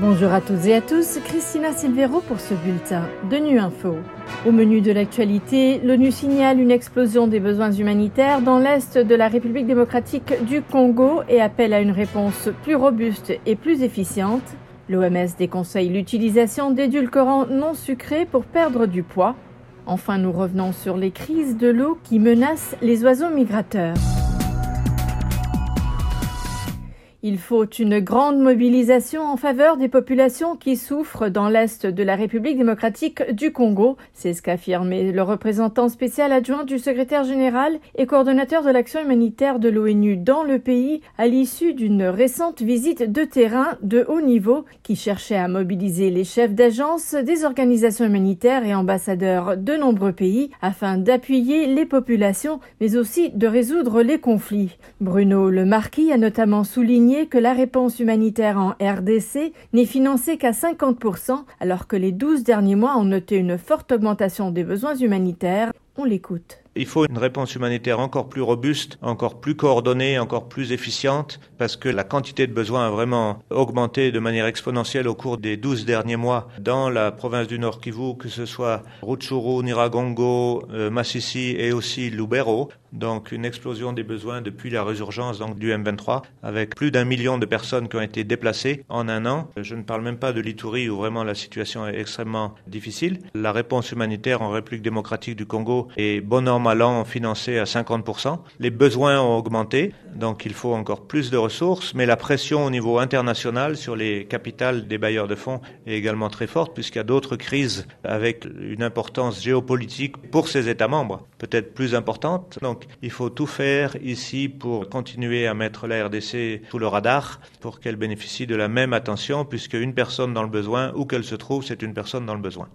Bonjour à toutes et à tous, Christina Silvero pour ce bulletin de Nu Info. Au menu de l'actualité, l'ONU signale une explosion des besoins humanitaires dans l'est de la République démocratique du Congo et appelle à une réponse plus robuste et plus efficiente. L'OMS déconseille l'utilisation d'édulcorants non sucrés pour perdre du poids. Enfin, nous revenons sur les crises de l'eau qui menacent les oiseaux migrateurs. Il faut une grande mobilisation en faveur des populations qui souffrent dans l'Est de la République démocratique du Congo. C'est ce qu'a affirmé le représentant spécial adjoint du secrétaire général et coordonnateur de l'action humanitaire de l'ONU dans le pays à l'issue d'une récente visite de terrain de haut niveau qui cherchait à mobiliser les chefs d'agence des organisations humanitaires et ambassadeurs de nombreux pays afin d'appuyer les populations mais aussi de résoudre les conflits. Bruno Le Marquis a notamment souligné que la réponse humanitaire en RDC n'est financée qu'à 50%, alors que les 12 derniers mois ont noté une forte augmentation des besoins humanitaires. On l'écoute. Il faut une réponse humanitaire encore plus robuste, encore plus coordonnée, encore plus efficiente, parce que la quantité de besoins a vraiment augmenté de manière exponentielle au cours des 12 derniers mois dans la province du Nord Kivu, que ce soit Rutshuru, Niragongo, euh, Massissi et aussi Lubero. Donc une explosion des besoins depuis la résurgence du M23, avec plus d'un million de personnes qui ont été déplacées en un an. Je ne parle même pas de l'Itourie où vraiment la situation est extrêmement difficile. La réponse humanitaire en République démocratique du Congo est bon allant financé à 50%. Les besoins ont augmenté, donc il faut encore plus de ressources, mais la pression au niveau international sur les capitales des bailleurs de fonds est également très forte, puisqu'il y a d'autres crises avec une importance géopolitique pour ces États membres, peut-être plus importante. Donc il faut tout faire ici pour continuer à mettre la RDC sous le radar, pour qu'elle bénéficie de la même attention, puisque une personne dans le besoin, où qu'elle se trouve, c'est une personne dans le besoin.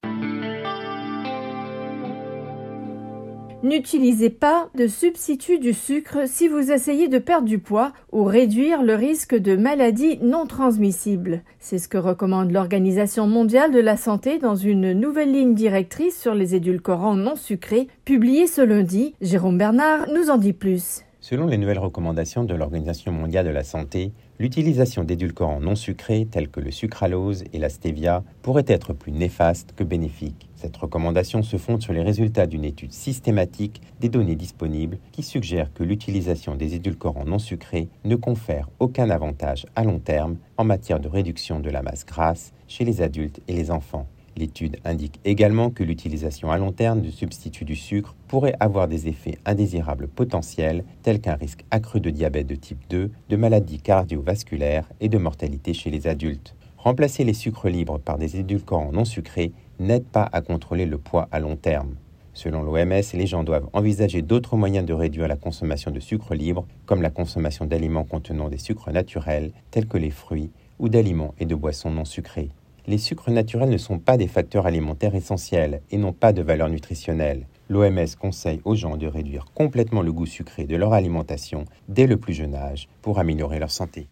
N'utilisez pas de substitut du sucre si vous essayez de perdre du poids ou réduire le risque de maladies non transmissibles. C'est ce que recommande l'Organisation mondiale de la santé dans une nouvelle ligne directrice sur les édulcorants non sucrés publiée ce lundi. Jérôme Bernard nous en dit plus. Selon les nouvelles recommandations de l'Organisation mondiale de la santé, l'utilisation d'édulcorants non sucrés tels que le sucralose et la stevia pourrait être plus néfaste que bénéfique. Cette recommandation se fonde sur les résultats d'une étude systématique des données disponibles qui suggère que l'utilisation des édulcorants non sucrés ne confère aucun avantage à long terme en matière de réduction de la masse grasse chez les adultes et les enfants. L'étude indique également que l'utilisation à long terme du substitut du sucre pourrait avoir des effets indésirables potentiels tels qu'un risque accru de diabète de type 2, de maladies cardiovasculaires et de mortalité chez les adultes. Remplacer les sucres libres par des édulcorants non sucrés n'aide pas à contrôler le poids à long terme. Selon l'OMS, les gens doivent envisager d'autres moyens de réduire la consommation de sucre libre, comme la consommation d'aliments contenant des sucres naturels, tels que les fruits, ou d'aliments et de boissons non sucrés les sucres naturels ne sont pas des facteurs alimentaires essentiels et n'ont pas de valeur nutritionnelle. L'OMS conseille aux gens de réduire complètement le goût sucré de leur alimentation dès le plus jeune âge pour améliorer leur santé.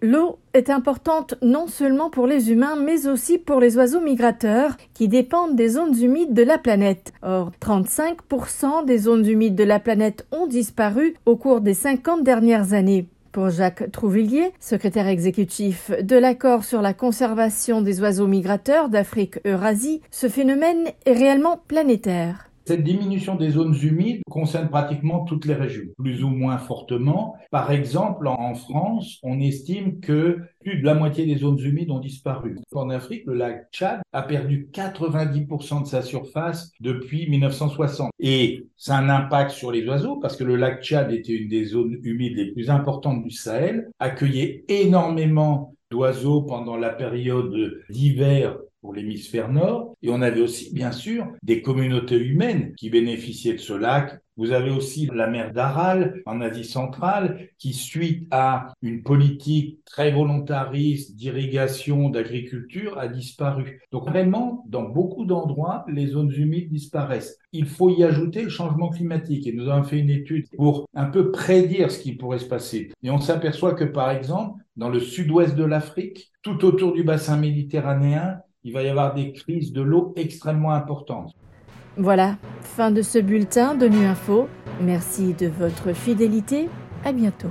L'eau est importante non seulement pour les humains, mais aussi pour les oiseaux migrateurs qui dépendent des zones humides de la planète. Or, 35% des zones humides de la planète ont disparu au cours des 50 dernières années. Pour Jacques Trouvillier, secrétaire exécutif de l'accord sur la conservation des oiseaux migrateurs d'Afrique-Eurasie, ce phénomène est réellement planétaire. Cette diminution des zones humides concerne pratiquement toutes les régions, plus ou moins fortement. Par exemple, en France, on estime que plus de la moitié des zones humides ont disparu. En Afrique, le lac Tchad a perdu 90% de sa surface depuis 1960. Et ça a un impact sur les oiseaux parce que le lac Tchad était une des zones humides les plus importantes du Sahel, accueillait énormément d'oiseaux pendant la période d'hiver pour l'hémisphère nord. Et on avait aussi, bien sûr, des communautés humaines qui bénéficiaient de ce lac. Vous avez aussi la mer d'Aral en Asie centrale qui, suite à une politique très volontariste d'irrigation, d'agriculture, a disparu. Donc vraiment, dans beaucoup d'endroits, les zones humides disparaissent. Il faut y ajouter le changement climatique. Et nous avons fait une étude pour un peu prédire ce qui pourrait se passer. Et on s'aperçoit que, par exemple, dans le sud-ouest de l'Afrique, tout autour du bassin méditerranéen, il va y avoir des crises de l'eau extrêmement importantes. Voilà, fin de ce bulletin de Nu Info. Merci de votre fidélité. À bientôt.